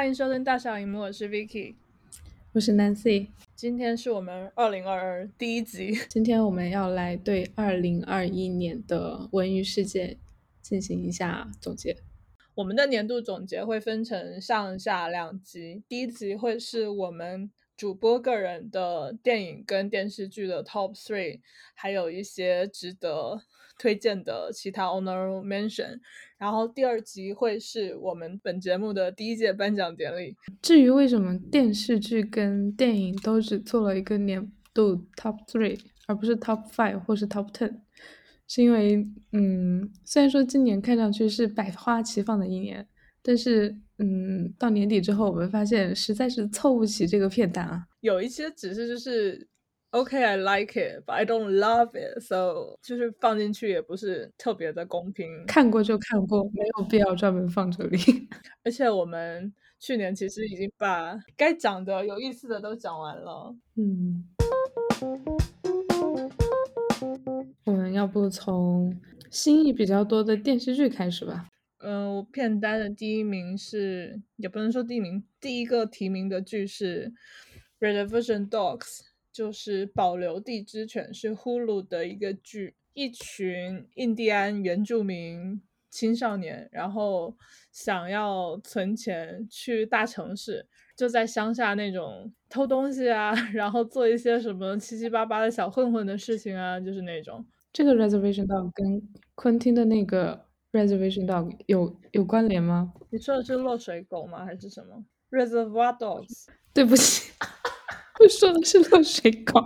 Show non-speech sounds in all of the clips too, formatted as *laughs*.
欢迎收听大小荧幕，我是 Vicky，我是 Nancy。今天是我们二零二二第一集，今天我们要来对二零二一年的文娱世界进行一下总结。我们的年度总结会分成上下两集，第一集会是我们主播个人的电影跟电视剧的 Top Three，还有一些值得推荐的其他 Honorable Mention。然后第二集会是我们本节目的第一届颁奖典礼。至于为什么电视剧跟电影都只做了一个年度 Top Three，而不是 Top Five 或是 Top Ten？是因为，嗯，虽然说今年看上去是百花齐放的一年，但是，嗯，到年底之后，我们发现实在是凑不齐这个片单啊。有一些只是就是，OK，I like it，but I don't love it，so 就是放进去也不是特别的公平。看过就看过，没有必要专门放这里。*laughs* 而且我们去年其实已经把该讲的有意思的都讲完了。嗯。我们要不从新意比较多的电视剧开始吧？嗯，我片单的第一名是，也不能说第一名，第一个提名的剧是《Reservation Dogs》，就是《保留地之犬》，是 Hulu 的一个剧，一群印第安原住民青少年，然后想要存钱去大城市。就在乡下那种偷东西啊，*laughs* 然后做一些什么七七八八的小混混的事情啊，就是那种。这个 Reservation Dog 跟昆汀的那个 Reservation Dog 有有关联吗？你说的是落水狗吗？还是什么 Reservoir Dogs？对不起，我说的是落水狗，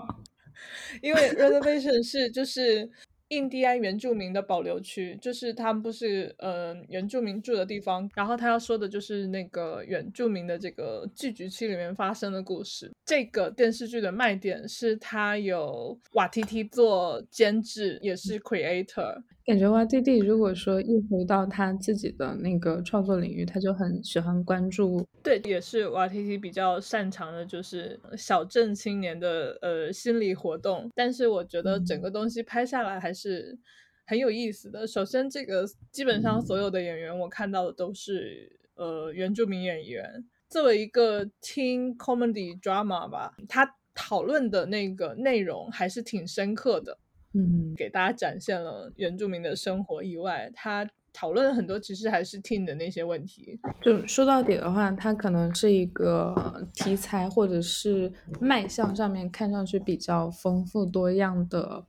因为 Reservation 是就是。印第安原住民的保留区，就是他们不是呃原住民住的地方。然后他要说的就是那个原住民的这个聚集区里面发生的故事。这个电视剧的卖点是它有瓦提提做监制，也是 creator。感觉哇，弟弟如果说一回到他自己的那个创作领域，他就很喜欢关注。对，也是瓦提提比较擅长的，就是小镇青年的呃心理活动。但是我觉得整个东西拍下来还是很有意思的。首先，这个基本上所有的演员我看到的都是呃原住民演员。作为一个 teen comedy drama 吧，他讨论的那个内容还是挺深刻的。嗯，给大家展现了原住民的生活以外，他讨论了很多，其实还是 teen 的那些问题。就说到底的话，它可能是一个题材或者是卖相上面看上去比较丰富多样的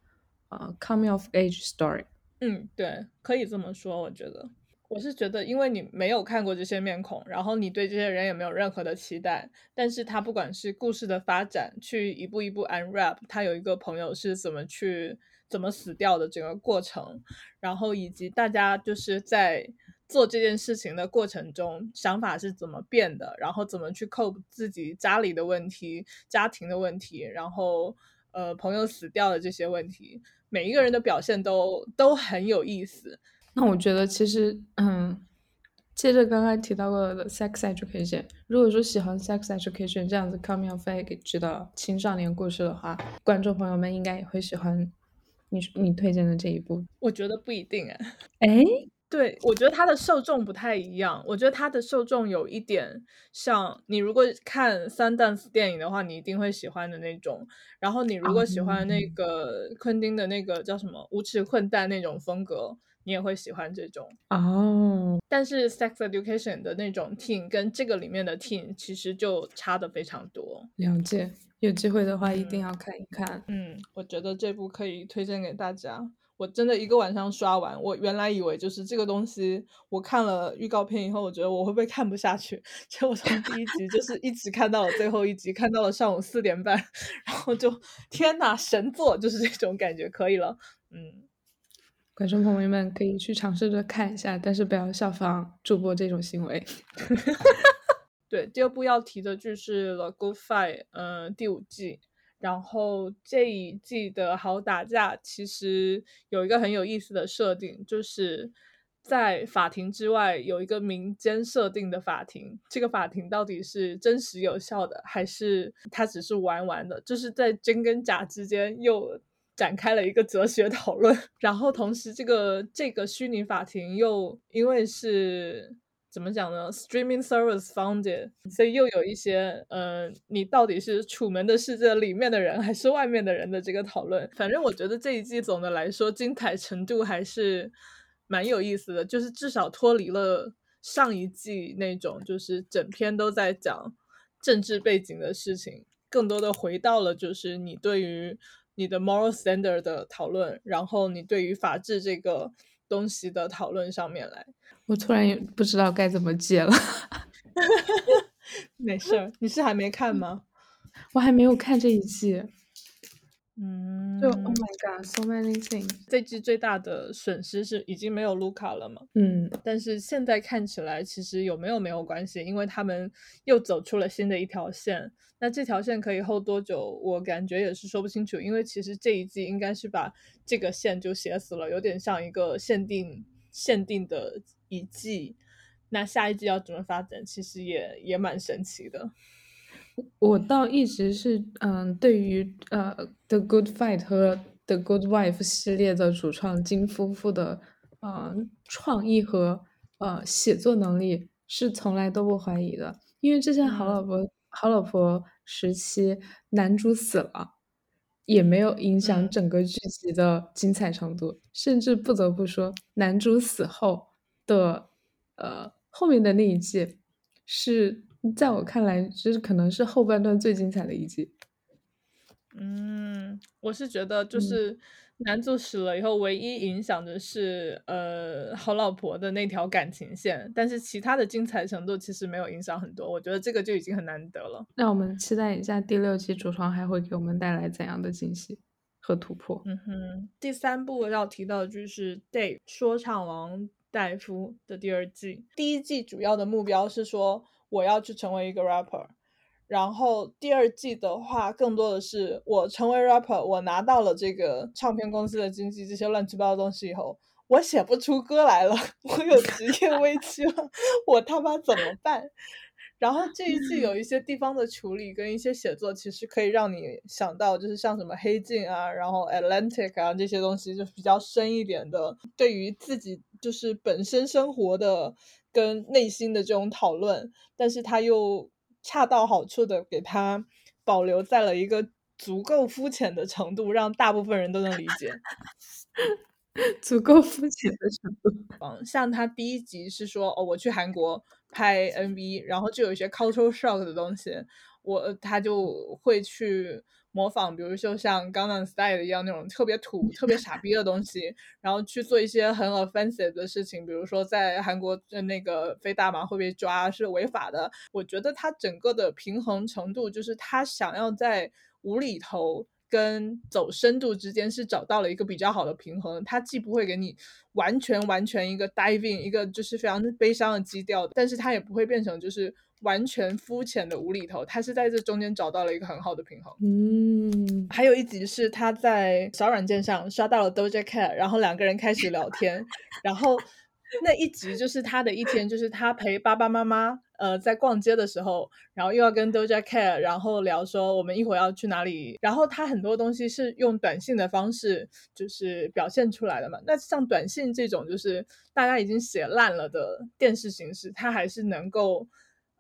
呃 coming of age story。嗯，对，可以这么说，我觉得。我是觉得，因为你没有看过这些面孔，然后你对这些人也没有任何的期待，但是他不管是故事的发展，去一步一步 unwrap，他有一个朋友是怎么去。怎么死掉的整个过程，然后以及大家就是在做这件事情的过程中，想法是怎么变的，然后怎么去 cope 自己家里的问题、家庭的问题，然后呃朋友死掉的这些问题，每一个人的表现都都很有意思。那我觉得其实，嗯，接着刚刚提到过的 sex education，如果说喜欢 sex education 这样子 coming of age 的青少年故事的话，观众朋友们应该也会喜欢。你你推荐的这一部，我觉得不一定哎。哎，*laughs* 对我觉得它的受众不太一样。我觉得它的受众有一点像你如果看三 dance 电影的话，你一定会喜欢的那种。然后你如果喜欢那个昆汀的那个叫什么无耻混蛋那种风格，你也会喜欢这种。哦，但是 sex education 的那种 teen 跟这个里面的 teen 其实就差的非常多。了解。有机会的话一定要看一看。嗯，我觉得这部可以推荐给大家。我真的一个晚上刷完。我原来以为就是这个东西，我看了预告片以后，我觉得我会不会看不下去？结果从第一集就是一直看到了最后一集，看到了上午四点半，然后就天呐，神作，就是这种感觉，可以了。嗯，观众朋友们可以去尝试着看一下，但是不要效仿主播这种行为。*laughs* 对，第二部要提的就是《The Good Fight》，嗯，第五季。然后这一季的好打架其实有一个很有意思的设定，就是在法庭之外有一个民间设定的法庭。这个法庭到底是真实有效的，还是它只是玩玩的？就是在真跟假之间又展开了一个哲学讨论。*laughs* 然后同时，这个这个虚拟法庭又因为是。怎么讲呢？Streaming service founded，所以又有一些呃，你到底是楚门的世界里面的人还是外面的人的这个讨论。反正我觉得这一季总的来说精彩程度还是蛮有意思的，就是至少脱离了上一季那种就是整篇都在讲政治背景的事情，更多的回到了就是你对于你的 moral standard 的讨论，然后你对于法治这个东西的讨论上面来。我突然也不知道该怎么接了。*laughs* 没事儿，你是还没看吗？我还没有看这一季。嗯，就 Oh my God，so many things。这季最大的损失是已经没有卢卡了嘛？嗯，但是现在看起来，其实有没有没有关系，因为他们又走出了新的一条线。那这条线可以 hold 多久？我感觉也是说不清楚，因为其实这一季应该是把这个线就写死了，有点像一个限定限定的一季。那下一季要怎么发展，其实也也蛮神奇的。我倒一直是嗯，对于呃《The Good Fight》和《The Good Wife》系列的主创金夫妇的呃创意和呃写作能力是从来都不怀疑的，因为之前《好老婆》《好老婆》时期男主死了，也没有影响整个剧集的精彩程度，甚至不得不说，男主死后的呃后面的那一季是。在我看来，就是可能是后半段最精彩的一集。嗯，我是觉得就是男主死了以后，唯一影响的是呃好老婆的那条感情线，但是其他的精彩程度其实没有影响很多。我觉得这个就已经很难得了。让我们期待一下第六季主创还会给我们带来怎样的惊喜和突破。嗯哼，第三部要提到的就是《Dave 说唱王戴夫》的第二季。第一季主要的目标是说。我要去成为一个 rapper，然后第二季的话，更多的是我成为 rapper，我拿到了这个唱片公司的经济这些乱七八糟东西以后，我写不出歌来了，*laughs* 我有职业危机了，我他妈怎么办？然后这一季有一些地方的处理跟一些写作，其实可以让你想到，就是像什么黑镜啊，然后 Atlantic 啊这些东西，就比较深一点的，对于自己就是本身生活的。跟内心的这种讨论，但是他又恰到好处的给他保留在了一个足够肤浅的程度，让大部分人都能理解。*laughs* 足够肤浅的程度。嗯，像他第一集是说，哦，我去韩国拍 MV，然后就有一些 cultural shock 的东西，我他就会去。模仿，比如说像《江南 Style》一样那种特别土、特别傻逼的东西，然后去做一些很 offensive 的事情，比如说在韩国的那个飞大麻会被抓是违法的。我觉得他整个的平衡程度，就是他想要在无厘头跟走深度之间是找到了一个比较好的平衡。他既不会给你完全完全一个 diving，一个就是非常悲伤的基调，但是他也不会变成就是。完全肤浅的无厘头，他是在这中间找到了一个很好的平衡。嗯，还有一集是他在小软件上刷到了 Doja Cat，然后两个人开始聊天。然后那一集就是他的一天，就是他陪爸爸妈妈呃在逛街的时候，然后又要跟 Doja Cat，然后聊说我们一会儿要去哪里。然后他很多东西是用短信的方式就是表现出来的嘛。那像短信这种就是大家已经写烂了的电视形式，他还是能够。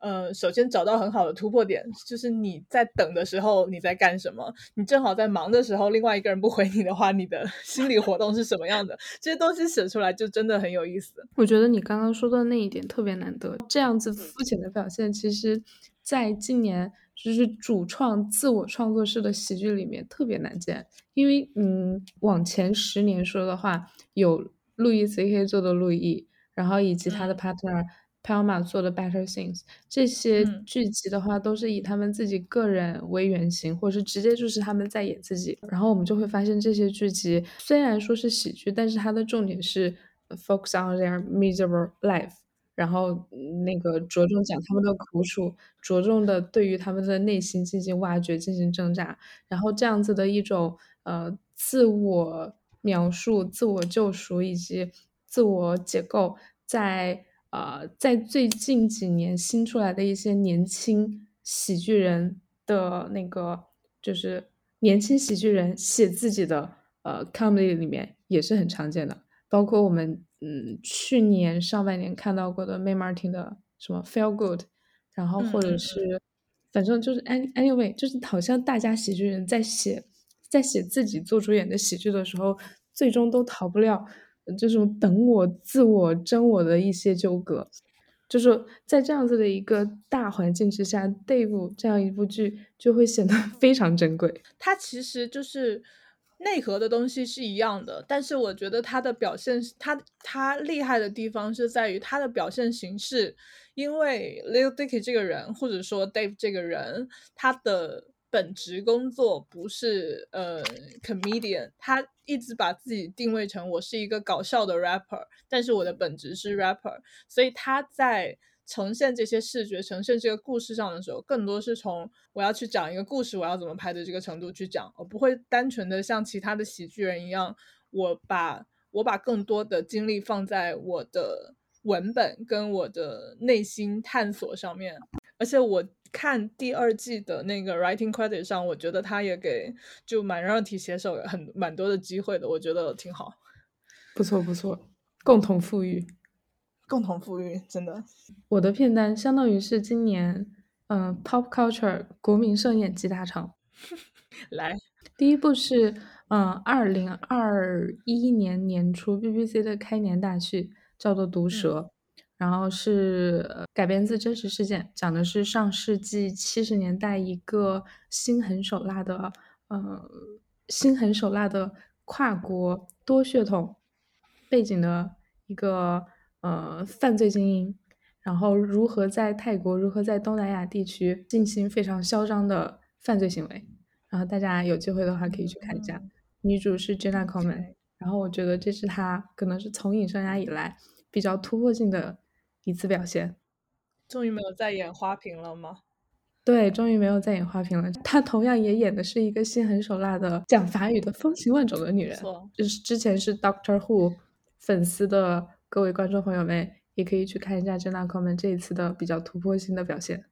嗯，首先找到很好的突破点，就是你在等的时候你在干什么？你正好在忙的时候，另外一个人不回你的话，你的 *laughs* 心理活动是什么样的？这些东西写出来就真的很有意思。我觉得你刚刚说的那一点特别难得，这样子肤浅的表现，其实在今年就是主创自我创作式的喜剧里面特别难见。因为嗯，往前十年说的话，有路易 C.K 做的路易，然后以及他的 partner。Palma 做的 Better Things 这些剧集的话，都是以他们自己个人为原型，或者是直接就是他们在演自己。然后我们就会发现，这些剧集虽然说是喜剧，但是它的重点是 focus on their miserable life，然后那个着重讲他们的苦楚，着重的对于他们的内心进行挖掘、进行挣扎。然后这样子的一种呃自我描述、自我救赎以及自我解构，在呃，在最近几年新出来的一些年轻喜剧人的那个，就是年轻喜剧人写自己的呃 comedy 里面也是很常见的，包括我们嗯去年上半年看到过的 May Martin 的什么 Feel Good，然后或者是反正就是 anyway，就是好像大家喜剧人在写在写自己做主演的喜剧的时候，最终都逃不了这种等我、自我、真我的一些纠葛。就是在这样子的一个大环境之下，Dave 这样一部剧就会显得 *laughs* 非常珍贵。它其实就是内核的东西是一样的，但是我觉得它的表现，它它厉害的地方是在于它的表现形式。因为 Lil Dicky 这个人，或者说 Dave 这个人，他的本职工作不是呃 comedian，他一直把自己定位成我是一个搞笑的 rapper，但是我的本职是 rapper，所以他在呈现这些视觉、呈现这个故事上的时候，更多是从我要去讲一个故事，我要怎么拍的这个程度去讲，我不会单纯的像其他的喜剧人一样，我把我把更多的精力放在我的。文本跟我的内心探索上面，而且我看第二季的那个 writing credit 上，我觉得他也给就蛮让体写手很蛮多的机会的，我觉得挺好，不错不错，共同富裕，共同富裕，真的。我的片单相当于是今年嗯 pop culture 国民盛宴集大成，来，第一部是嗯二零二一年年初 BBC 的开年大剧。叫做《毒蛇》，然后是改编自真实事件，讲的是上世纪七十年代一个心狠手辣的，呃，心狠手辣的跨国多血统背景的一个呃犯罪精英，然后如何在泰国，如何在东南亚地区进行非常嚣张的犯罪行为。然后大家有机会的话可以去看一下，女主是 Jenna Coleman。然后我觉得这是她可能是从影生涯以来比较突破性的一次表现。终于没有再演花瓶了吗？对，终于没有再演花瓶了。她同样也演的是一个心狠手辣的讲法语的风情万种的女人。就是之前是 Doctor Who 粉丝的各位观众朋友们，也可以去看一下 Jenna Coleman 这一次的比较突破性的表现。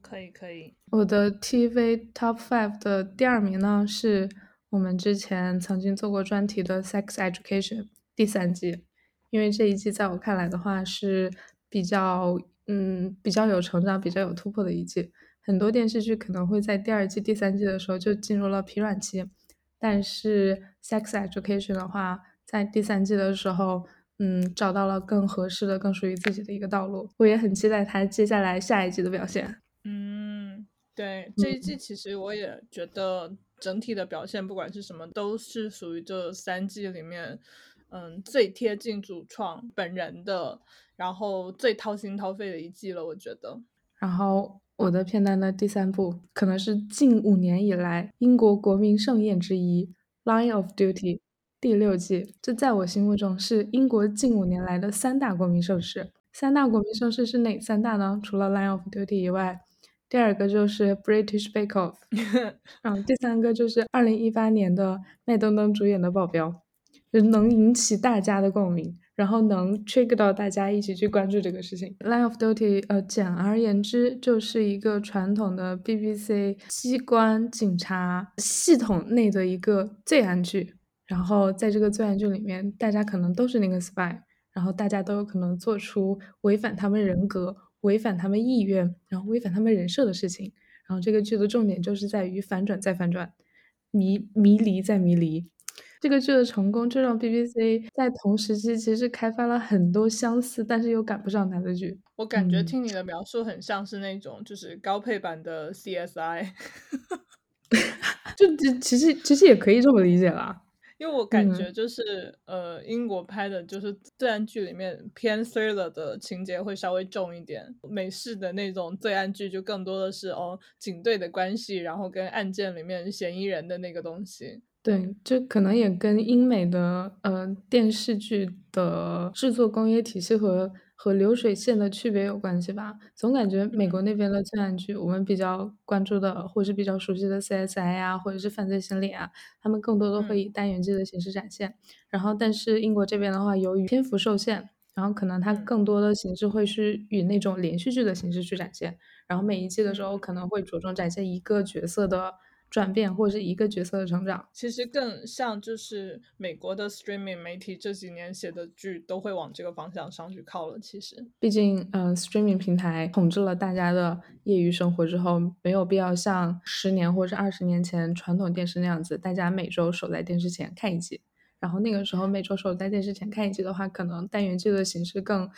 可以可以。我的 TV Top Five 的第二名呢是。我们之前曾经做过专题的《Sex Education》第三季，因为这一季在我看来的话是比较，嗯，比较有成长、比较有突破的一季。很多电视剧可能会在第二季、第三季的时候就进入了疲软期，但是《Sex Education》的话，在第三季的时候，嗯，找到了更合适的、更属于自己的一个道路。我也很期待它接下来下一季的表现。嗯，对，这一季其实我也觉得。整体的表现，不管是什么，都是属于这三季里面，嗯，最贴近主创本人的，然后最掏心掏肺的一季了，我觉得。然后我的片单的第三部，可能是近五年以来英国国民盛宴之一，《Line of Duty》第六季。这在我心目中是英国近五年来的三大国民盛事。三大国民盛事是哪三大呢？除了《Line of Duty》以外。第二个就是 British Bake Off，*laughs* 然后，第三个就是二零一八年的麦登登主演的保镖，就能引起大家的共鸣，然后能 trigger 到大家一起去关注这个事情。Line of Duty，呃，简而言之就是一个传统的 BBC 机关警察系统内的一个罪案剧，然后在这个罪案剧里面，大家可能都是那个 spy，然后大家都有可能做出违反他们人格。违反他们意愿，然后违反他们人设的事情，然后这个剧的重点就是在于反转再反转，迷迷离再迷离。这个剧的成功，就让 BBC 在同时期其实开发了很多相似但是又赶不上它的剧。我感觉听你的描述很像是那种就是高配版的 CSI，*laughs* 就其其实其实也可以这么理解啦。因为我感觉就是，呃，英国拍的就是罪案剧里面偏 thriller 的情节会稍微重一点，美式的那种罪案剧就更多的是哦警队的关系，然后跟案件里面嫌疑人的那个东西。对，这可能也跟英美的呃电视剧的制作工业体系和。和流水线的区别有关系吧？总感觉美国那边的罪案剧，我们比较关注的，或是比较熟悉的 CSI 啊，或者是犯罪心理啊，他们更多的会以单元剧的形式展现。然后，但是英国这边的话，由于篇幅受限，然后可能它更多的形式会是以那种连续剧的形式去展现。然后每一季的时候，可能会着重展现一个角色的转变，或者是一个角色的成长。其实更像就是美国的 streaming 媒体这几年写的剧都会往这个方向上去靠了。其实，毕竟，嗯，streaming 平台统治了大家的业余生活之后，没有必要像十年或者二十年前传统电视那样子，大家每周守在电视前看一集。然后那个时候每周守在电视前看一集的话，可能单元剧的形式更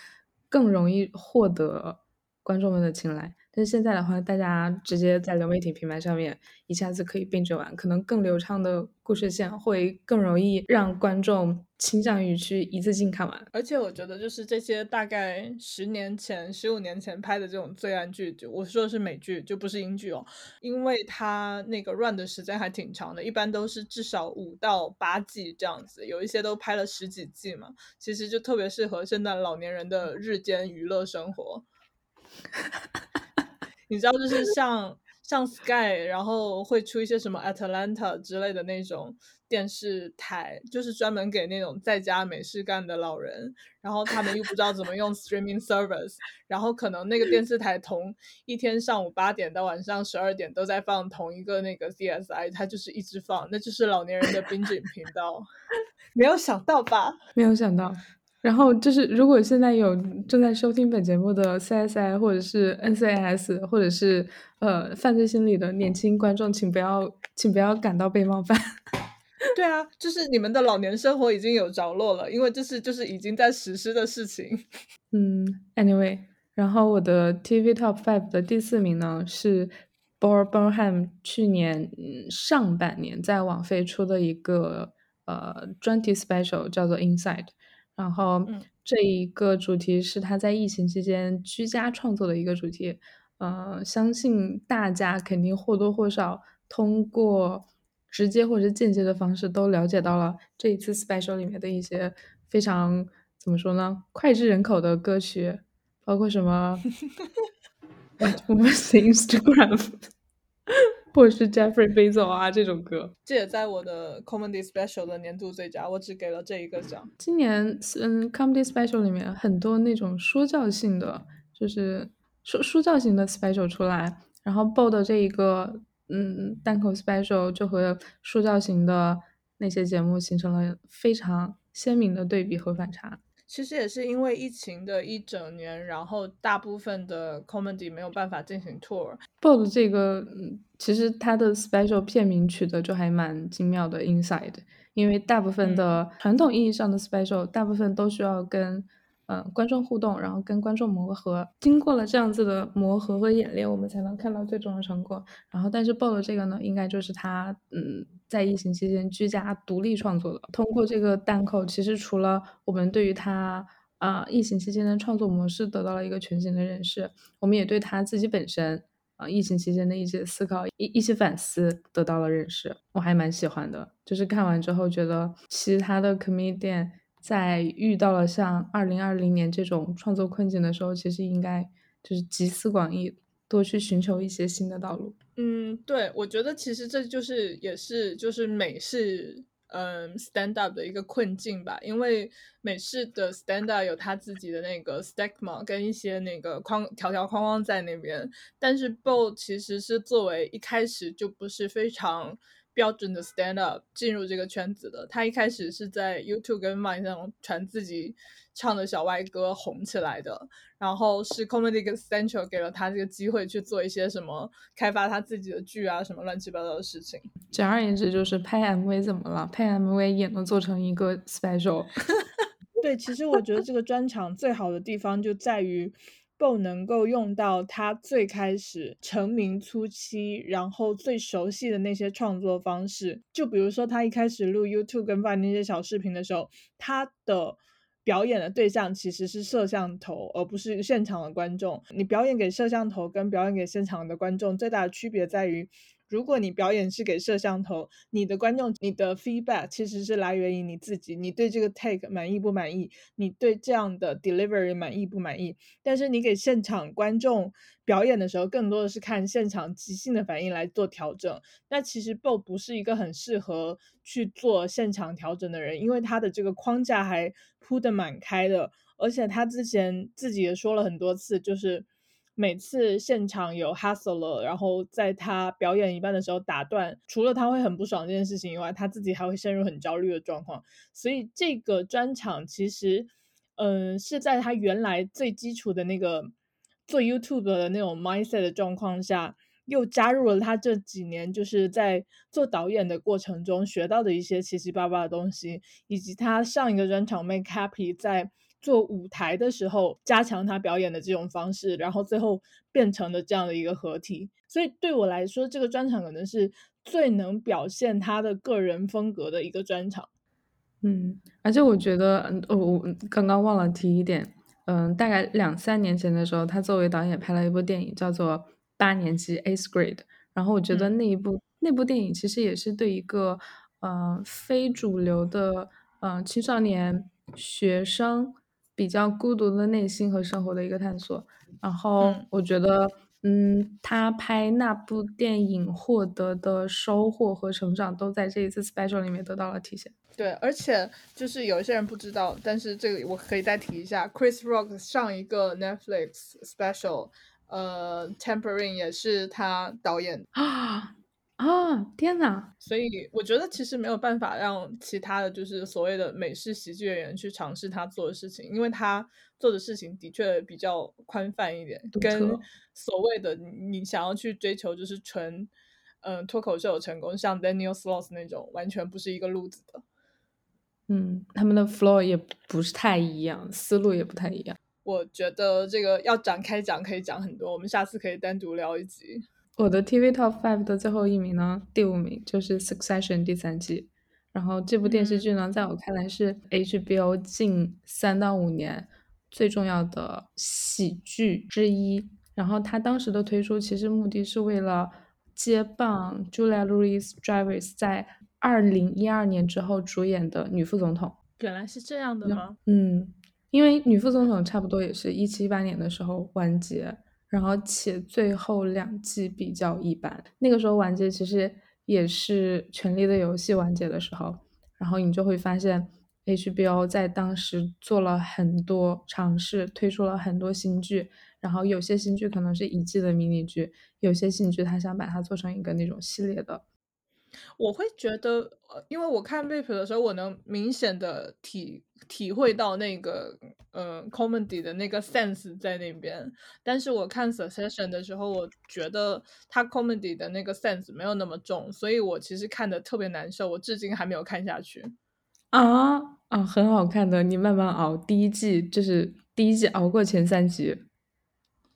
更容易获得观众们的青睐。但现在的话，大家直接在流媒体平台上面一下子可以并着完，可能更流畅的故事线会更容易让观众倾向于去一次性看完。而且我觉得，就是这些大概十年前、十五年前拍的这种罪案剧，就我说的是美剧，就不是英剧哦，因为它那个 run 的时间还挺长的，一般都是至少五到八季这样子，有一些都拍了十几季嘛。其实就特别适合现在老年人的日间娱乐生活。*laughs* 你知道，就是像像 Sky，然后会出一些什么 Atlanta 之类的那种电视台，就是专门给那种在家没事干的老人，然后他们又不知道怎么用 streaming service，然后可能那个电视台同一天上午八点到晚上十二点都在放同一个那个 CSI，它就是一直放，那就是老年人的 binging *laughs* 频道，没有想到吧？没有想到。然后就是，如果现在有正在收听本节目的 CSI 或者是 NCIS 或者是呃犯罪心理的年轻观众，请不要，请不要感到被冒犯。*laughs* 对啊，就是你们的老年生活已经有着落了，因为这是就是已经在实施的事情。*laughs* 嗯，Anyway，然后我的 TV Top Five 的第四名呢是 Bor Burnham 去年上半年在网飞出的一个呃专题 Special，叫做 Inside。然后这一个主题是他在疫情期间居家创作的一个主题，呃，相信大家肯定或多或少通过直接或者间接的方式都了解到了这一次 special 里面的一些非常怎么说呢，脍炙人口的歌曲，包括什么，*laughs* 我们是 Instagram。*laughs* 或者是 Jeffrey Bezos 啊，这种歌，这也在我的 Comedy Special 的年度最佳，我只给了这一个奖。今年，嗯，Comedy Special 里面很多那种说教性的，就是说说教型的 Special 出来，然后 b o 的这一个，嗯，单口 Special 就和说教型的那些节目形成了非常鲜明的对比和反差。其实也是因为疫情的一整年，然后大部分的 comedy 没有办法进行 tour。BO 的这个，其实它的 special 片名取的就还蛮精妙的，Inside。因为大部分的传统意义上的 special，大部分都需要跟。嗯，观众互动，然后跟观众磨合，经过了这样子的磨合和演练，我们才能看到最终的成果。然后，但是 BO 的这个呢，应该就是他，嗯，在疫情期间居家独立创作的。通过这个单口，其实除了我们对于他啊疫情期间的创作模式得到了一个全新的认识，我们也对他自己本身啊疫情期间的一些思考、一一些反思得到了认识。我还蛮喜欢的，就是看完之后觉得其他的 comedian。在遇到了像二零二零年这种创作困境的时候，其实应该就是集思广益，多去寻求一些新的道路。嗯，对，我觉得其实这就是也是就是美式嗯 stand up 的一个困境吧，因为美式的 stand up 有他自己的那个 stigma 跟一些那个框条条框框在那边，但是 Bo 其实是作为一开始就不是非常。标准的 stand up 进入这个圈子的，他一开始是在 YouTube 跟 Vine 上传自己唱的小歪歌红起来的，然后是 Comedy Central 给了他这个机会去做一些什么开发他自己的剧啊，什么乱七八糟的事情。简而言之，就是拍 MV 怎么了？拍 MV 也能做成一个 special。对，其实我觉得这个专场最好的地方就在于。够能够用到他最开始成名初期，然后最熟悉的那些创作方式。就比如说，他一开始录 YouTube 跟发那些小视频的时候，他的表演的对象其实是摄像头，而不是现场的观众。你表演给摄像头跟表演给现场的观众最大的区别在于。如果你表演是给摄像头，你的观众，你的 feedback 其实是来源于你自己，你对这个 take 满意不满意，你对这样的 delivery 满意不满意。但是你给现场观众表演的时候，更多的是看现场即兴的反应来做调整。那其实 Bo 不是一个很适合去做现场调整的人，因为他的这个框架还铺的蛮开的，而且他之前自己也说了很多次，就是。每次现场有 hustler，然后在他表演一半的时候打断，除了他会很不爽这件事情以外，他自己还会陷入很焦虑的状况。所以这个专场其实，嗯，是在他原来最基础的那个做 YouTube 的那种 mindset 的状况下。又加入了他这几年就是在做导演的过程中学到的一些七七八八的东西，以及他上一个专场 Make Happy 在做舞台的时候加强他表演的这种方式，然后最后变成了这样的一个合体。所以对我来说，这个专场可能是最能表现他的个人风格的一个专场。嗯，而且我觉得，嗯，我刚刚忘了提一点，嗯，大概两三年前的时候，他作为导演拍了一部电影，叫做。八年级 Eighth Grade，然后我觉得那一部那部电影其实也是对一个呃非主流的呃青少年学生比较孤独的内心和生活的一个探索。然后我觉得，嗯，他拍那部电影获得的收获和成长都在这一次 Special 里面得到了体现。对，而且就是有一些人不知道，但是这个我可以再提一下，Chris Rock 上一个 Netflix Special。呃，Tempering 也是他导演啊 *gasps* 啊！天哪！所以我觉得其实没有办法让其他的就是所谓的美式喜剧演员去尝试他做的事情，因为他做的事情的确比较宽泛一点，跟所谓的你想要去追求就是纯嗯脱口秀成功，像 Daniel Sloss 那种完全不是一个路子的。嗯，他们的 flow 也不是太一样，思路也不太一样。我觉得这个要展开讲，可以讲很多。我们下次可以单独聊一集。我的 TV Top Five 的最后一名呢，第五名就是《Succession》第三季。然后这部电视剧呢，在我看来是 HBO 近三到五年最重要的喜剧之一。然后它当时的推出，其实目的是为了接棒 Julia Louis-Dreyfus 在二零一二年之后主演的《女副总统》。原来是这样的吗？嗯。因为女副总统差不多也是一七一八年的时候完结，然后且最后两季比较一般。那个时候完结其实也是《权力的游戏》完结的时候，然后你就会发现 HBO 在当时做了很多尝试，推出了很多新剧，然后有些新剧可能是一季的迷你剧，有些新剧他想把它做成一个那种系列的。我会觉得，因为我看 VIP 的时候，我能明显的体体会到那个，呃，comedy 的那个 sense 在那边。但是我看 Succession 的时候，我觉得他 comedy 的那个 sense 没有那么重，所以我其实看的特别难受，我至今还没有看下去。啊啊，很好看的，你慢慢熬，第一季就是第一季熬过前三集，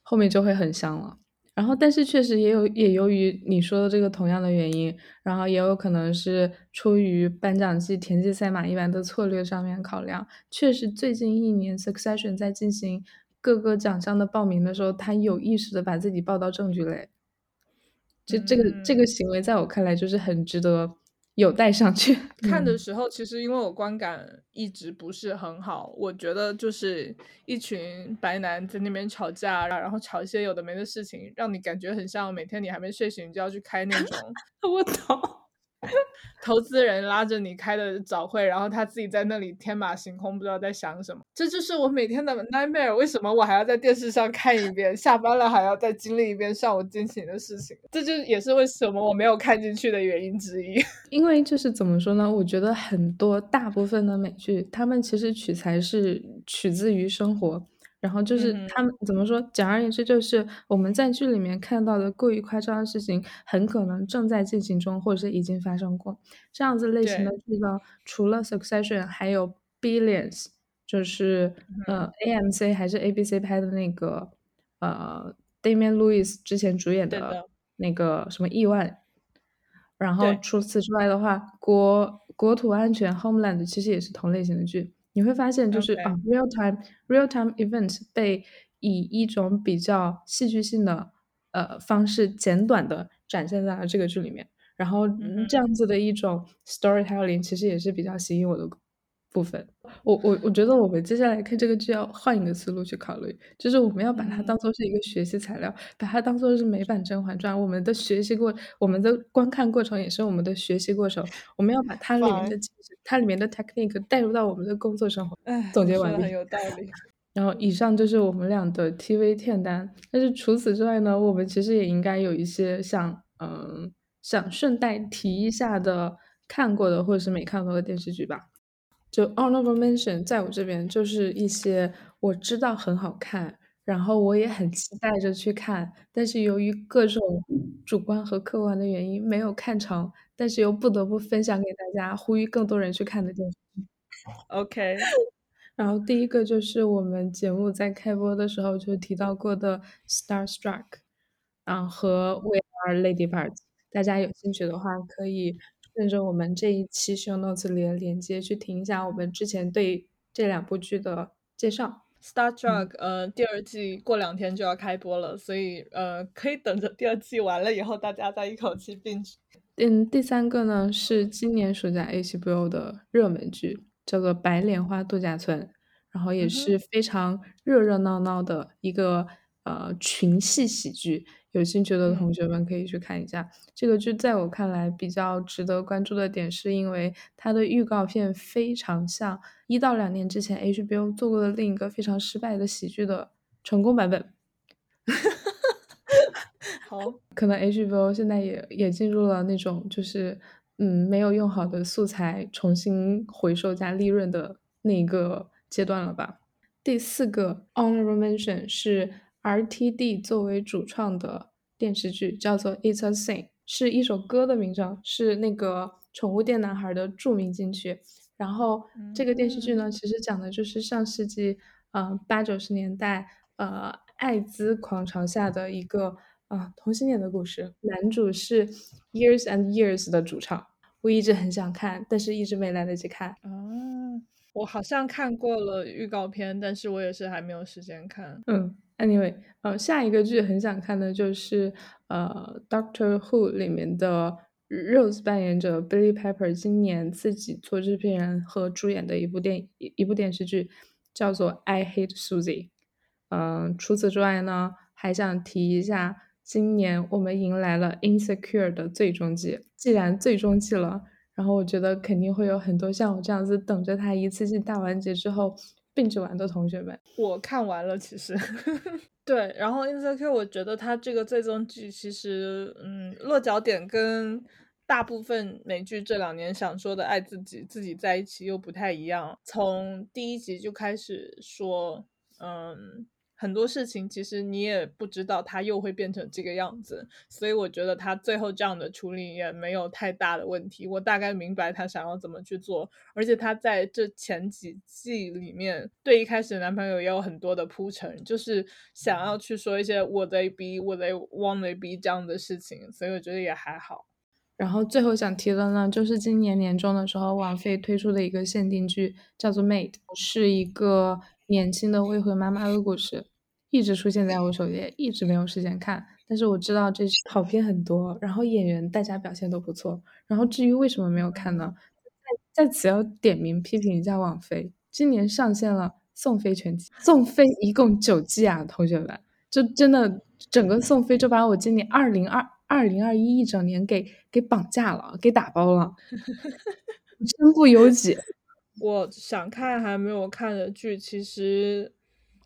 后面就会很香了。然后，但是确实也有，也由于你说的这个同样的原因，然后也有可能是出于颁奖季田忌赛马一般的策略上面考量，确实最近一年 Succession 在进行各个奖项的报名的时候，他有意识的把自己报到证据类，这这个这个行为在我看来就是很值得。有带上去 *laughs* 看的时候，其实因为我观感一直不是很好，我觉得就是一群白男在那边吵架，然后吵一些有的没的事情，让你感觉很像每天你还没睡醒就要去开那种。*laughs* 我懂。投资人拉着你开的早会，然后他自己在那里天马行空，不知道在想什么。这就是我每天的 nightmare。为什么我还要在电视上看一遍？下班了还要再经历一遍上午进行的事情？这就也是为什么我没有看进去的原因之一。*laughs* 因为就是怎么说呢？我觉得很多大部分的美剧，他们其实取材是取自于生活。然后就是他们怎么说？简而言之，就是我们在剧里面看到的过于夸张的事情，很可能正在进行中，或者是已经发生过。这样子类型的剧呢，除了 Succession，还有 Billions，就是呃 AMC 还是 ABC 拍的那个呃 Damian Lewis 之前主演的那个什么意外。然后除此之外的话，国国土安全 Homeland 其实也是同类型的剧。你会发现，就是啊，real time real time event 被以一种比较戏剧性的呃方式简短的展现在了这个剧里面，然后这样子的一种 storytelling 其实也是比较吸引我的部分。我我我觉得我们接下来看这个剧要换一个思路去考虑，就是我们要把它当做是一个学习材料，把它当做是美版《甄嬛传》，我们的学习过，我们的观看过程也是我们的学习过程，我们要把它里面的。它里面的 technique 带入到我们的工作生活。哎，总结完很有道理。*laughs* 然后以上就是我们俩的 TV 片单，但是除此之外呢，我们其实也应该有一些想嗯想顺带提一下的看过的或者是没看过的电视剧吧。就 honorable mention 在我这边就是一些我知道很好看，然后我也很期待着去看，但是由于各种主观和客观的原因没有看成，但是又不得不分享给大家，呼吁更多人去看的电视剧。OK，*laughs* 然后第一个就是我们节目在开播的时候就提到过的《Starstruck》，啊和《We Are Ladybirds》，大家有兴趣的话可以顺着我们这一期 show notes 里的链接去听一下我们之前对这两部剧的介绍。Star Trek，呃，第二季过两天就要开播了，所以呃，可以等着第二季完了以后，大家再一口气 binge。嗯，第三个呢是今年暑假 HBO 的热门剧，叫做《白莲花度假村》，然后也是非常热热闹闹的一个呃群戏喜剧，有兴趣的嗯同学们可以去看一下。这个剧在我看来比较值得关注的点，是因为它的预告片非常像一到两年之前 HBO 做过的另一个非常失败的喜剧的成功版本。*laughs* 好，可能 HBO 现在也也进入了那种就是嗯没有用好的素材重新回收加利润的那一个阶段了吧。第四个 honorable mention 是 RTD 作为主创的电视剧，叫做《It's a Thing》，是一首歌的名称，是那个《宠物店男孩》的著名金曲。然后这个电视剧呢，嗯其实讲的就是上世纪呃八九十年代呃艾滋狂潮下的一个啊、同性恋的故事。男主是 Years and Years 的主唱，我一直很想看，但是一直没来得及看。啊，我好像看过了预告片，但是我也是还没有时间看。嗯，anyway，呃，下一个剧很想看的就是呃《Doctor Who》里面的 Rose 扮演者 Billy Pepper 今年自己做制片人和主演的一部电一一部电视剧，叫做《I Hate Susie》。嗯，除此之外呢，还想提一下，今年我们迎来了《Insecure》的最终季。既然最终季了，然后我觉得肯定会有很多像我这样子等着它一次性大完结之后并着玩的同学们。我看完了，其实 *laughs* 对，然后 Insecure，我觉得它这个最终剧其实，嗯，落脚点跟大部分美剧这两年想说的爱自己、自己在一起又不太一样。从第一集就开始说，嗯，很多事情其实你也不知道它又会变成这个样子，所以我觉得他最后这样的处理也没有太大的问题。我大概明白他想要怎么去做，而且他在这前几季里面对一开始的男朋友也有很多的铺陈，就是想要去说一些我 they be 我 they want they be 这样的事情，所以我觉得也还好。然后最后想提的呢，就是今年年中的时候，网飞推出的一个限定剧，叫做《Made》，是一个年轻的未婚妈妈的故事，一直出现在我首页，一直没有时间看。但是我知道这好片很多，然后演员大家表现都不错。然后至于为什么没有看呢？在在此要点名批评一下网飞，今年上线了宋飞全集，宋飞一共九季啊，同学们，就真的整个宋飞就把我今年二零二二零二一一整年给给绑架了，给打包了，*laughs* 身不由己。我想看还没有看的剧，其实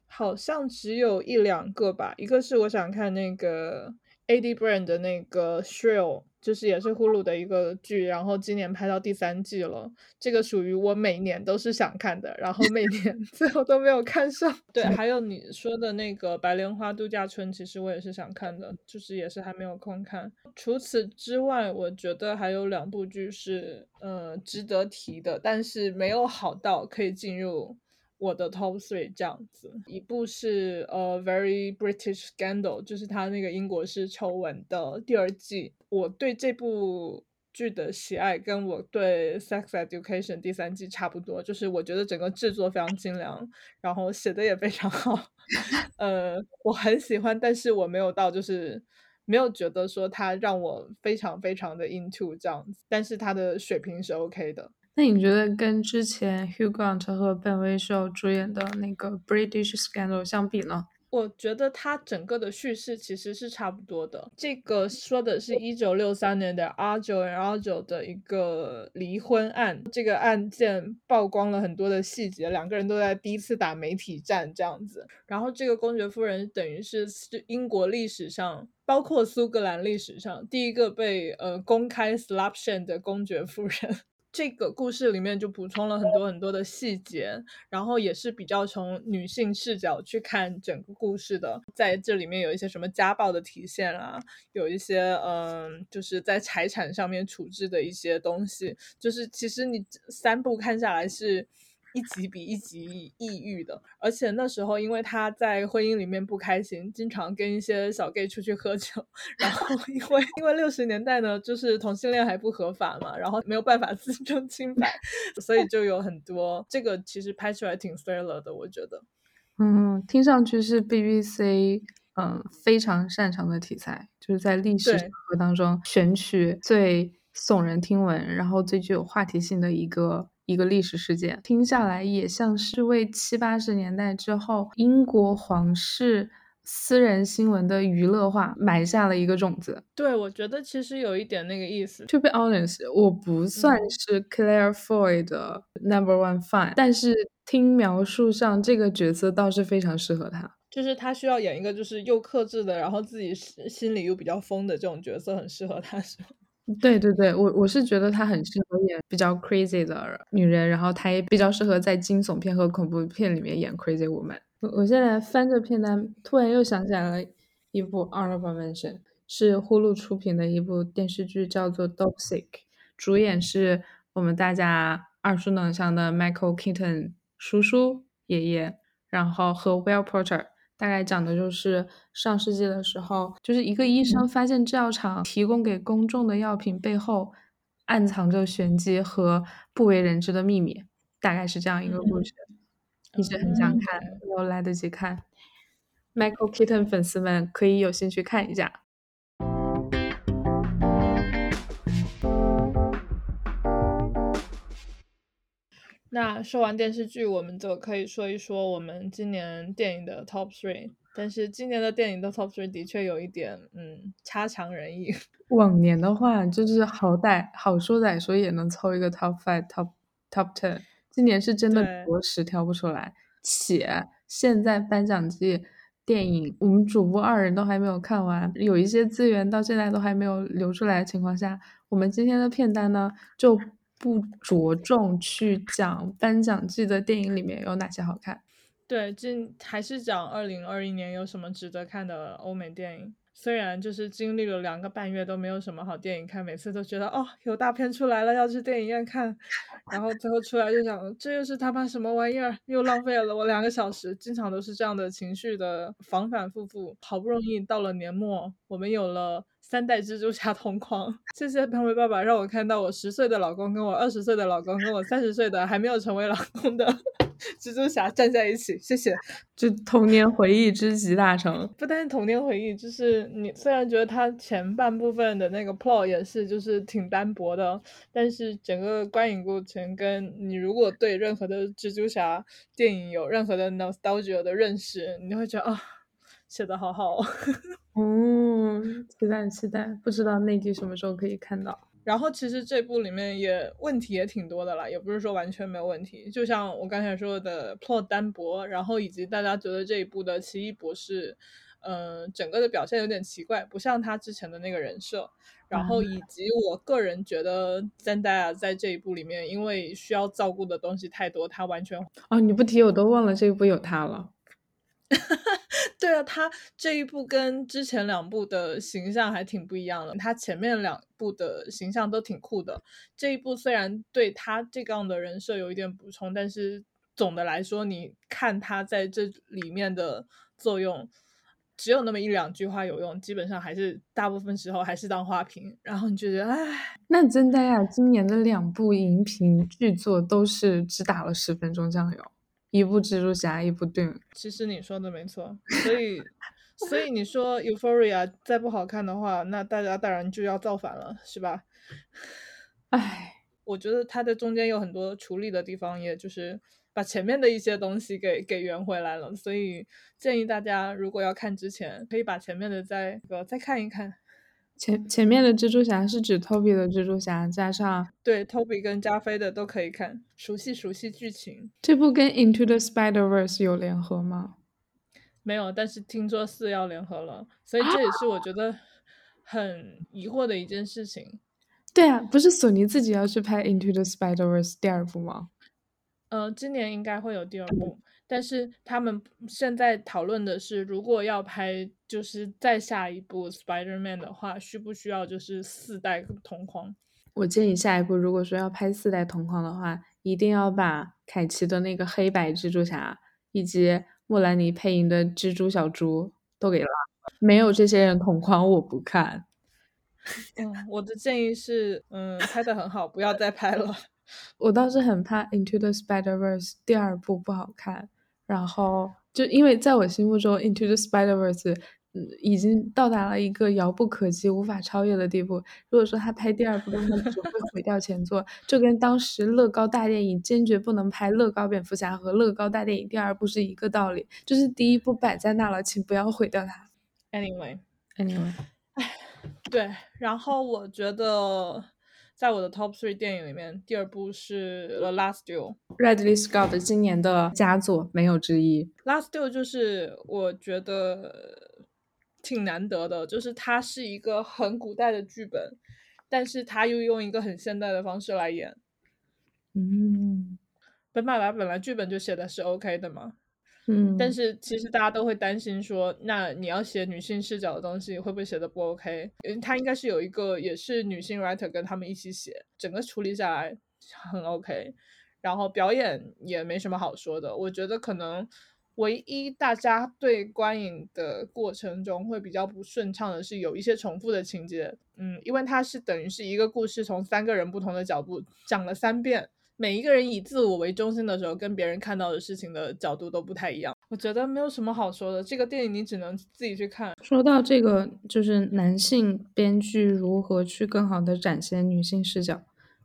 好像只有一两个吧。一个是我想看那个 AD Brand 的那个 Shrill，就是也是呼噜的一个剧，然后今年拍到第三季了。这个属于我每年都是想看的，然后每年 *laughs* 最后都没有看上。对，还有你说的那个白莲花度假村，其实我也是想看的，就是也是还没有空看。除此之外，我觉得还有两部剧是呃值得提的，但是没有好到可以进入我的 top three 这样子。一部是呃 Very British Scandal，就是他那个英国式丑闻的第二季。我对这部剧的喜爱跟我对 Sex Education 第三季差不多，就是我觉得整个制作非常精良，然后写的也非常好。*laughs* 呃，我很喜欢，但是我没有到就是没有觉得说它让我非常非常的 into 这样子，但是它的水平是 OK 的。那你觉得跟之前 Hugh Grant 和 Ben Whishaw 主演的那个 British Scandal 相比呢？我觉得它整个的叙事其实是差不多的。这个说的是一九六三年的阿九 and 阿九的一个离婚案，这个案件曝光了很多的细节，两个人都在第一次打媒体战这样子。然后这个公爵夫人等于是是英国历史上，包括苏格兰历史上第一个被呃公开 slap s h a n 的公爵夫人。这个故事里面就补充了很多很多的细节，然后也是比较从女性视角去看整个故事的。在这里面有一些什么家暴的体现啊，有一些嗯，就是在财产上面处置的一些东西。就是其实你三部看下来是。一集比一集抑郁的，而且那时候因为他在婚姻里面不开心，经常跟一些小 gay 出去喝酒，然后 *laughs* 因为因为六十年代呢，就是同性恋还不合法嘛，然后没有办法自证清白，所以就有很多这个其实拍出来挺 thriller 的，我觉得。嗯，听上去是 BBC 嗯非常擅长的题材，就是在历史当中选取最耸人听闻，然后最具有话题性的一个。一个历史事件，听下来也像是为七八十年代之后英国皇室私人新闻的娱乐化埋下了一个种子。对，我觉得其实有一点那个意思。To be honest，我不算是 Claire Foy 的 Number One fan，但是听描述上这个角色倒是非常适合他，就是他需要演一个就是又克制的，然后自己心里又比较疯的这种角色，很适合他，是吗？对对对，我我是觉得她很适合演比较 crazy 的女人，然后她也比较适合在惊悚片和恐怖片里面演 crazy woman。我我现在翻着片单，突然又想起来了一部 honorable mention，是呼噜出品的一部电视剧，叫做《Dog Sick》，主演是我们大家耳熟能详的 Michael Keaton 叔叔爷爷，然后和 Will Porter。大概讲的就是上世纪的时候，就是一个医生发现制药厂提供给公众的药品背后暗藏着玄机和不为人知的秘密，大概是这样一个故事。一直很想看，没有来得及看。Michael Keaton 粉丝们可以有兴趣看一下。那说完电视剧，我们就可以说一说我们今年电影的 top three。但是今年的电影的 top three 的确有一点，嗯，差强人意。*laughs* 往年的话，就是好歹好说歹说也能凑一个 top five、top top ten。今年是真的着实挑不出来。且现在颁奖季电影，我们主播二人都还没有看完，有一些资源到现在都还没有流出来的情况下，我们今天的片单呢就。不着重去讲颁奖季的电影里面有哪些好看，对，今还是讲二零二一年有什么值得看的欧美电影。虽然就是经历了两个半月都没有什么好电影看，每次都觉得哦有大片出来了要去电影院看，然后最后出来就想这又是他妈什么玩意儿，又浪费了我两个小时，经常都是这样的情绪的反反复复。好不容易到了年末，我们有了。三代蜘蛛侠同框，谢谢潘伟爸爸让我看到我十岁的老公跟我二十岁的老公跟我三十岁的还没有成为老公的 *laughs* 蜘蛛侠站在一起，谢谢，就童年回忆之集大成。不单是童年回忆，就是你虽然觉得它前半部分的那个 plot 也是就是挺单薄的，但是整个观影过程跟你如果对任何的蜘蛛侠电影有任何的 nostalgia 的认识，你会觉得啊。写的好好哦，期待期待，不知道内地什么时候可以看到。然后其实这部里面也问题也挺多的啦，也不是说完全没有问题。就像我刚才说的，plot 单薄，然后以及大家觉得这一部的奇异博士，嗯，整个的表现有点奇怪，不像他之前的那个人设。然后以及我个人觉得 Zendaya 在这一部里面，因为需要照顾的东西太多，他完全哦，你不提我都忘了这一部有他了。*laughs* 对啊，他这一部跟之前两部的形象还挺不一样的。他前面两部的形象都挺酷的，这一部虽然对他这样的人设有一点补充，但是总的来说，你看他在这里面的作用，只有那么一两句话有用，基本上还是大部分时候还是当花瓶。然后你就觉得，哎，那真的呀，今年的两部荧屏巨作都是只打了十分钟酱油。一部蜘蛛侠，一部电影。其实你说的没错，所以，所以你说 Euphoria 再不好看的话，那大家当然就要造反了，是吧？唉，我觉得它的中间有很多处理的地方，也就是把前面的一些东西给给圆回来了。所以建议大家如果要看之前，可以把前面的再呃再看一看。前前面的蜘蛛侠是指 Toby 的蜘蛛侠，加上对 Toby 跟加菲的都可以看，熟悉熟悉剧情。这部跟 Into the Spider Verse 有联合吗？没有，但是听说四要联合了，所以这也是我觉得很疑惑的一件事情。对啊，不是索尼自己要去拍 Into the Spider Verse 第二部吗？呃，今年应该会有第二部。但是他们现在讨论的是，如果要拍就是再下一部 Spider Man 的话，需不需要就是四代同框？我建议下一步如果说要拍四代同框的话，一定要把凯奇的那个黑白蜘蛛侠以及莫兰妮配音的蜘蛛小猪都给拉。没有这些人同框，我不看。嗯，我的建议是，嗯，拍的很好，不要再拍了。*laughs* 我倒是很怕 Into the Spider Verse 第二部不好看。然后就因为在我心目中，Into the Spider Verse，嗯，已经到达了一个遥不可及、无法超越的地步。如果说他拍第二部的话，只会毁掉前作，就跟当时乐高大电影坚决不能拍乐高蝙蝠侠和乐高大电影第二部是一个道理。就是第一部摆在那了，请不要毁掉它。Anyway，Anyway，哎，对，然后我觉得。在我的 top three 电影里面，第二部是《The Last Duel》，Ridley Scott 今年的佳作，没有之一。《Last Duel》就是我觉得挺难得的，就是它是一个很古代的剧本，但是他又用一个很现代的方式来演。嗯，本马来本来剧本就写的是 OK 的嘛。嗯，但是其实大家都会担心说，那你要写女性视角的东西，会不会写的不 OK？因为他应该是有一个也是女性 writer 跟他们一起写，整个处理下来很 OK，然后表演也没什么好说的。我觉得可能唯一大家对观影的过程中会比较不顺畅的是有一些重复的情节，嗯，因为它是等于是一个故事从三个人不同的角度讲了三遍。每一个人以自我为中心的时候，跟别人看到的事情的角度都不太一样。我觉得没有什么好说的，这个电影你只能自己去看。说到这个，就是男性编剧如何去更好的展现女性视角，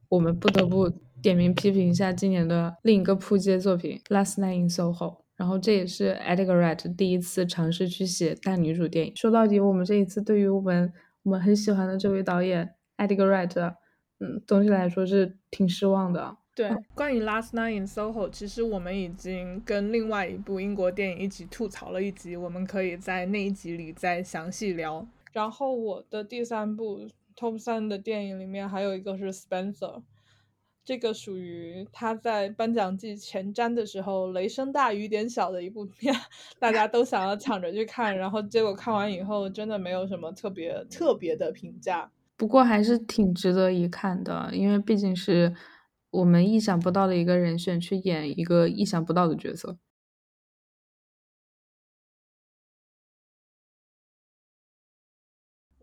我们不得不点名批评一下今年的另一个扑街作品《Last Night in Soho》。然后这也是 Edgar Wright 第一次尝试去写大女主电影。说到底，我们这一次对于我们我们很喜欢的这位导演 Edgar Wright，嗯，总体来说是挺失望的。对，关于《Last Night in Soho》，其实我们已经跟另外一部英国电影一起吐槽了一集，我们可以在那一集里再详细聊。然后我的第三部 Top 三的电影里面还有一个是《Spencer》，这个属于他在颁奖季前瞻的时候雷声大雨点小的一部片，大家都想要抢着去看，然后结果看完以后真的没有什么特别特别的评价。不过还是挺值得一看的，因为毕竟是。我们意想不到的一个人选去演一个意想不到的角色。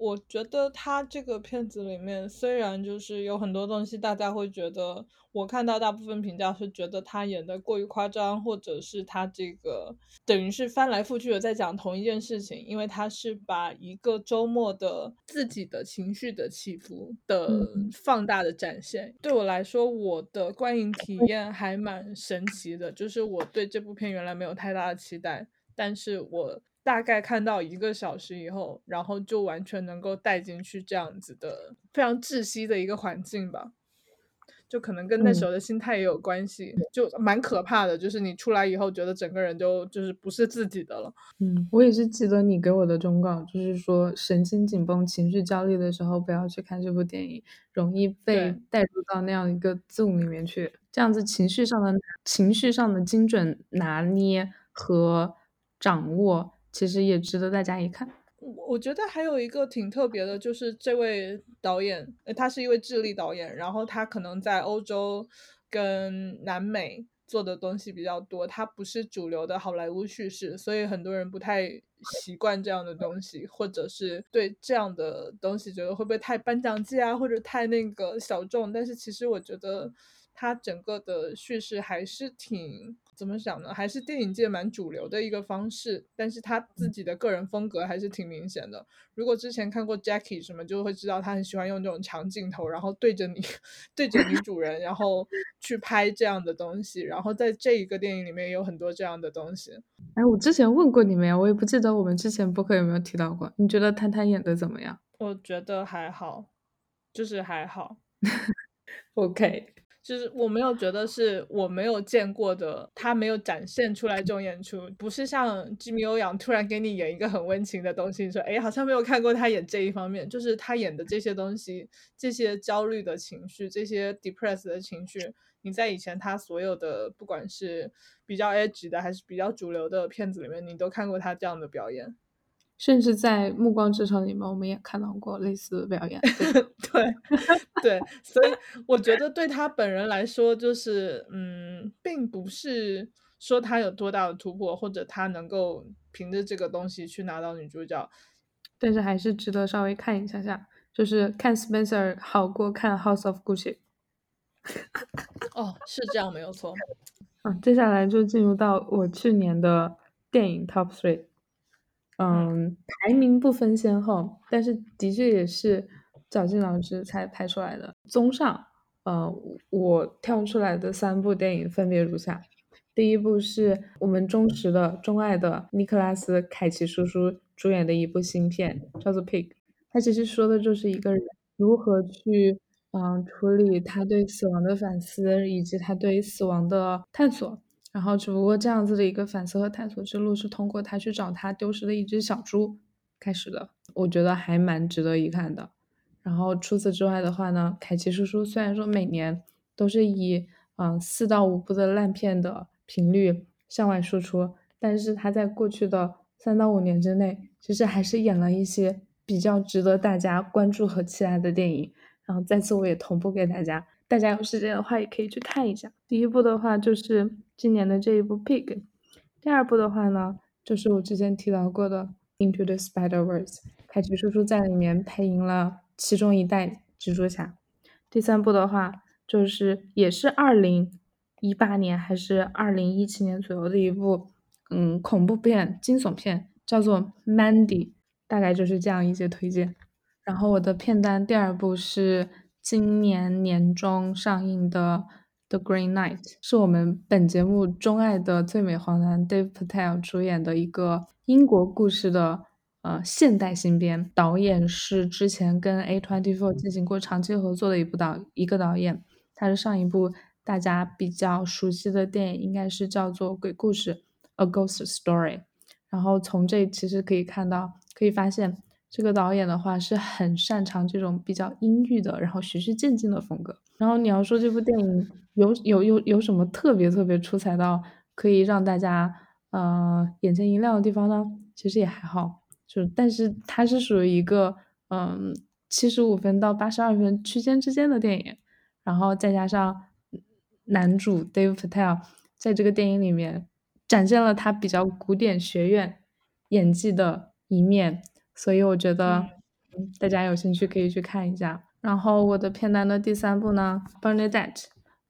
我觉得他这个片子里面，虽然就是有很多东西，大家会觉得，我看到大部分评价是觉得他演的过于夸张，或者是他这个等于是翻来覆去的在讲同一件事情，因为他是把一个周末的自己的情绪的起伏的放大的展现。对我来说，我的观影体验还蛮神奇的，就是我对这部片原来没有太大的期待，但是我。大概看到一个小时以后，然后就完全能够带进去这样子的非常窒息的一个环境吧，就可能跟那时候的心态也有关系，就蛮可怕的。就是你出来以后，觉得整个人就就是不是自己的了。嗯，我也是记得你给我的忠告，就是说神经紧绷、情绪焦虑的时候，不要去看这部电影，容易被带入到那样一个 zone 里面去。这样子情绪上的情绪上的精准拿捏和掌握。其实也值得大家一看。我觉得还有一个挺特别的，就是这位导演，他是一位智利导演，然后他可能在欧洲跟南美做的东西比较多，他不是主流的好莱坞叙事，所以很多人不太习惯这样的东西，或者是对这样的东西觉得会不会太颁奖季啊，或者太那个小众。但是其实我觉得他整个的叙事还是挺怎么想呢？还是电影界蛮主流的一个方式，但是他自己的个人风格还是挺明显的。如果之前看过 Jackie 什么，就会知道他很喜欢用这种长镜头，然后对着你，对着女主人，然后去拍这样的东西。然后在这一个电影里面也有很多这样的东西。哎，我之前问过你们呀，我也不记得我们之前播客有没有提到过。你觉得探探演的怎么样？我觉得还好，就是还好。OK。就是我没有觉得是我没有见过的，他没有展现出来这种演出，不是像吉米欧阳突然给你演一个很温情的东西，说哎，好像没有看过他演这一方面，就是他演的这些东西，这些焦虑的情绪，这些 depressed 的情绪，你在以前他所有的不管是比较 edge 的还是比较主流的片子里面，你都看过他这样的表演。甚至在《暮光之城》里面，我们也看到过类似的表演。*laughs* 对，对，所以我觉得对他本人来说，就是嗯，并不是说他有多大的突破，或者他能够凭着这个东西去拿到女主角，但是还是值得稍微看一下下，就是看 Spencer 好过看 House of Gucci。哦，是这样，没有错。嗯，接下来就进入到我去年的电影 Top Three。嗯，排名不分先后，但是的确也是绞尽脑汁才拍出来的。综上，呃，我挑出来的三部电影分别如下：第一部是我们忠实的、钟爱的尼克拉斯·凯奇叔叔主演的一部新片，叫做《Pig》。它其实说的就是一个人如何去，嗯，处理他对死亡的反思，以及他对死亡的探索。然后，只不过这样子的一个反思和探索之路是通过他去找他丢失的一只小猪开始的，我觉得还蛮值得一看的。然后除此之外的话呢，凯奇叔叔虽然说每年都是以嗯四到五部的烂片的频率向外输出，但是他在过去的三到五年之内，其实还是演了一些比较值得大家关注和期待的电影。然后在此我也同步给大家，大家有时间的话也可以去看一下。第一部的话就是。今年的这一部《Pig》，第二部的话呢，就是我之前提到过的《Into the Spider-Verse》，凯奇叔叔在里面配音了其中一代蜘蛛侠。第三部的话，就是也是二零一八年还是二零一七年左右的一部，嗯，恐怖片、惊悚片，叫做《Mandy》，大概就是这样一些推荐。然后我的片单第二部是今年年中上映的。The Green Knight 是我们本节目钟爱的最美黄男 Dave Patel 主演的一个英国故事的呃现代新编，导演是之前跟 A24 进行过长期合作的一部导一个导演，他的上一部大家比较熟悉的电影应该是叫做《鬼故事》A Ghost Story，然后从这其实可以看到，可以发现。这个导演的话是很擅长这种比较阴郁的，然后循序渐进的风格。然后你要说这部电影有有有有什么特别特别出彩到可以让大家呃眼前一亮的地方呢？其实也还好，就但是它是属于一个嗯七十五分到八十二分区间之间的电影，然后再加上男主 Dave Patel 在这个电影里面展现了他比较古典学院演技的一面。所以我觉得，大家有兴趣可以去看一下。然后我的片单的第三部呢，《Bernadette》，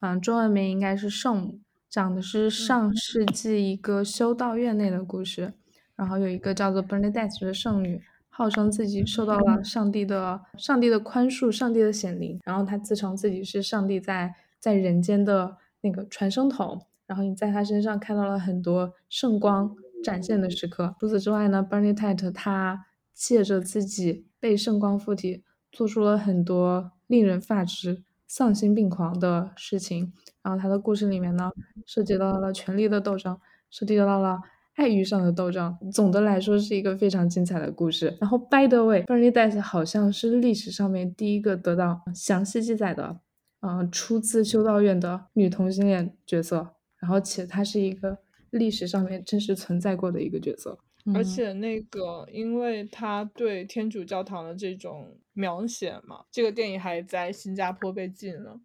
嗯，中文名应该是圣母，讲的是上世纪一个修道院内的故事。然后有一个叫做 Bernadette 的圣女，号称自己受到了上帝的上帝的宽恕，上帝的显灵。然后她自称自己是上帝在在人间的那个传声筒。然后你在她身上看到了很多圣光展现的时刻。除此之外呢，Bernadette 她。借着自己被圣光附体，做出了很多令人发指、丧心病狂的事情。然后他的故事里面呢，涉及到了权力的斗争，涉及到了爱欲上的斗争。总的来说，是一个非常精彩的故事。然后，By the way，Bernadette 好像是历史上面第一个得到详细记载的，嗯，出自修道院的女同性恋角色。然后，且她是一个历史上面真实存在过的一个角色。而且那个，因为他对天主教堂的这种描写嘛，这个电影还在新加坡被禁了。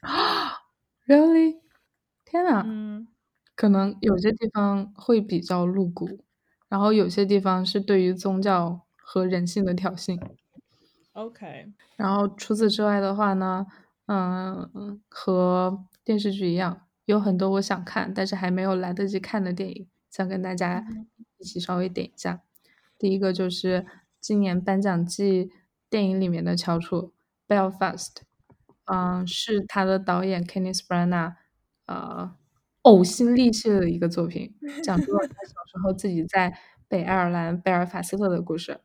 啊，*gasps* Really？天呐，嗯，可能有些地方会比较露骨，然后有些地方是对于宗教和人性的挑衅。OK。然后除此之外的话呢，嗯，和电视剧一样，有很多我想看但是还没有来得及看的电影，想跟大家一起稍微点一下。第一个就是今年颁奖季电影里面的翘楚《Belfast》，嗯，是他的导演 Kenneth Branagh，呃，呕心沥血的一个作品，讲述了他小时候自己在北爱尔兰贝尔法斯特的故事。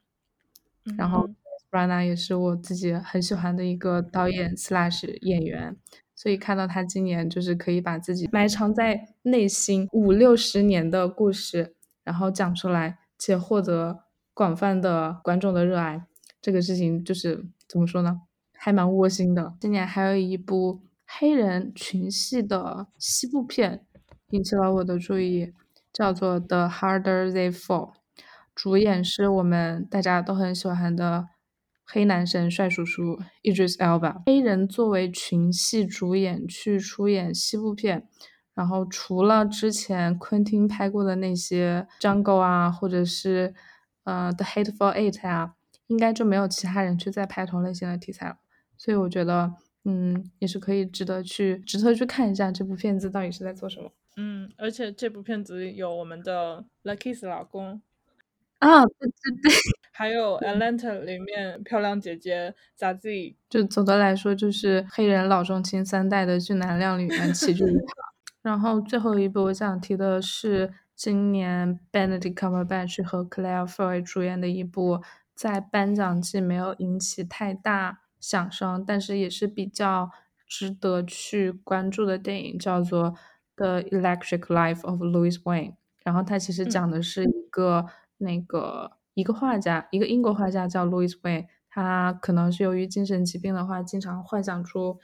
然后 Branagh 也是我自己很喜欢的一个导演 slash 演员，所以看到他今年就是可以把自己埋藏在内心五六十年的故事，然后讲出来，且获得广泛的观众的热爱，这个事情就是怎么说呢，还蛮窝心的。今年还有一部黑人群戏的西部片引起了我的注意，叫做《The Harder They Fall》。主演是我们大家都很喜欢的黑男神帅叔叔 Idris Elba。黑人作为群戏主演去出演西部片，然后除了之前昆汀拍过的那些 Jungle 啊，或者是呃 The Hateful Eight 啊，应该就没有其他人去再拍同类型的题材了。所以我觉得，嗯，也是可以值得去值得去看一下这部片子到底是在做什么。嗯，而且这部片子有我们的 Lucky's 老公。啊，对对对，还有 *laughs*《Atlanta》里面漂亮姐姐咋自己，就总的来说就是黑人老中青三代的俊男靓女们齐聚一堂。*laughs* 然后最后一部我想提的是今年 Benedict Cumberbatch 和 Claire Foy 主演的一部，在颁奖季没有引起太大响声，但是也是比较值得去关注的电影，叫做《The Electric Life of Louis Wayne》。然后它其实讲的是一个。那个一个画家，一个英国画家叫 Louis Way，他可能是由于精神疾病的话，经常幻想出，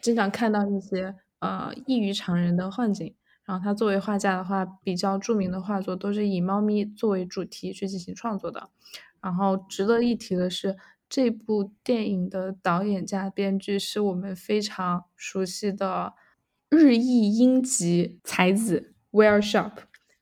经常看到一些呃异于常人的幻境。然后他作为画家的话，比较著名的画作都是以猫咪作为主题去进行创作的。然后值得一提的是，这部电影的导演加编剧是我们非常熟悉的日裔英籍才子 Will Sharp。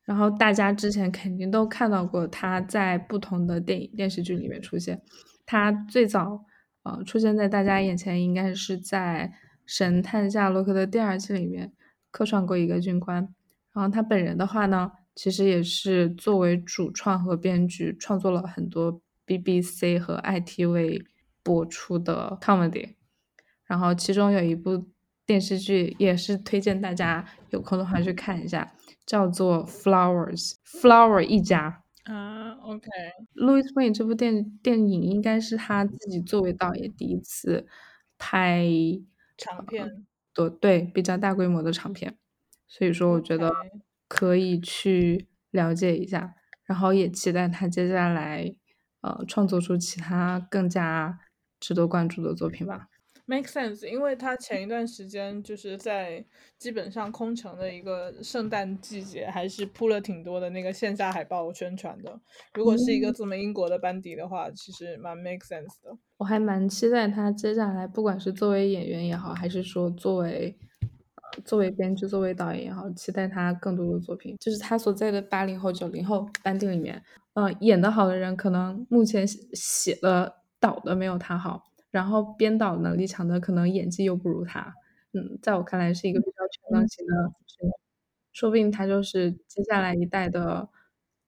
然后大家之前肯定都看到过他在不同的电影电视剧里面出现。他最早呃出现在大家眼前，应该是在《神探夏洛克》的第二季里面客串过一个军官。然后他本人的话呢，其实也是作为主创和编剧创作了很多 BBC 和 ITV 播出的 comedy。然后其中有一部电视剧也是推荐大家有空的话去看一下。叫做 Flowers，Flower 一家啊，OK，Louis Wayne 这部电电影应该是他自己作为导演第一次拍长片，对对，比较大规模的长片，所以说我觉得可以去了解一下，然后也期待他接下来呃创作出其他更加值得关注的作品吧。Make sense，因为他前一段时间就是在基本上空城的一个圣诞季节，还是铺了挺多的那个线下海报宣传的。如果是一个这么英国的班底的话，其实蛮 make sense 的。我还蛮期待他接下来，不管是作为演员也好，还是说作为作为编剧、作为导演也好，期待他更多的作品。就是他所在的八零后、九零后班底里面，嗯，演的好的人可能目前写的、导的没有他好。然后编导能力强的，可能演技又不如他。嗯，在我看来是一个比较全能型的说不定他就是接下来一代的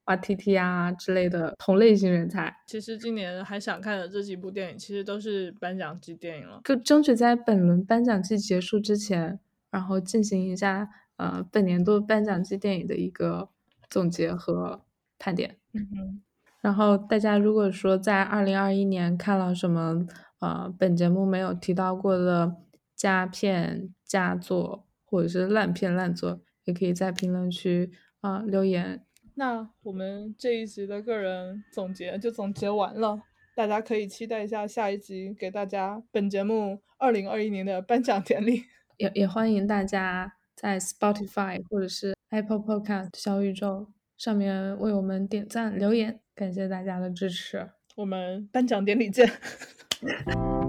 R T T 啊之类的同类型人才。其实今年还想看的这几部电影，其实都是颁奖季电影了。就争取在本轮颁奖季结束之前，然后进行一下呃本年度颁奖季电影的一个总结和盘点。嗯哼。然后大家如果说在二零二一年看了什么。呃，本节目没有提到过的佳片佳作，或者是烂片烂作，也可以在评论区啊留言。那我们这一集的个人总结就总结完了，大家可以期待一下下一集给大家本节目二零二一年的颁奖典礼。也也欢迎大家在 Spotify 或者是 Apple Podcast 小宇宙上面为我们点赞留言，感谢大家的支持。我们颁奖典礼见。*laughs* ん?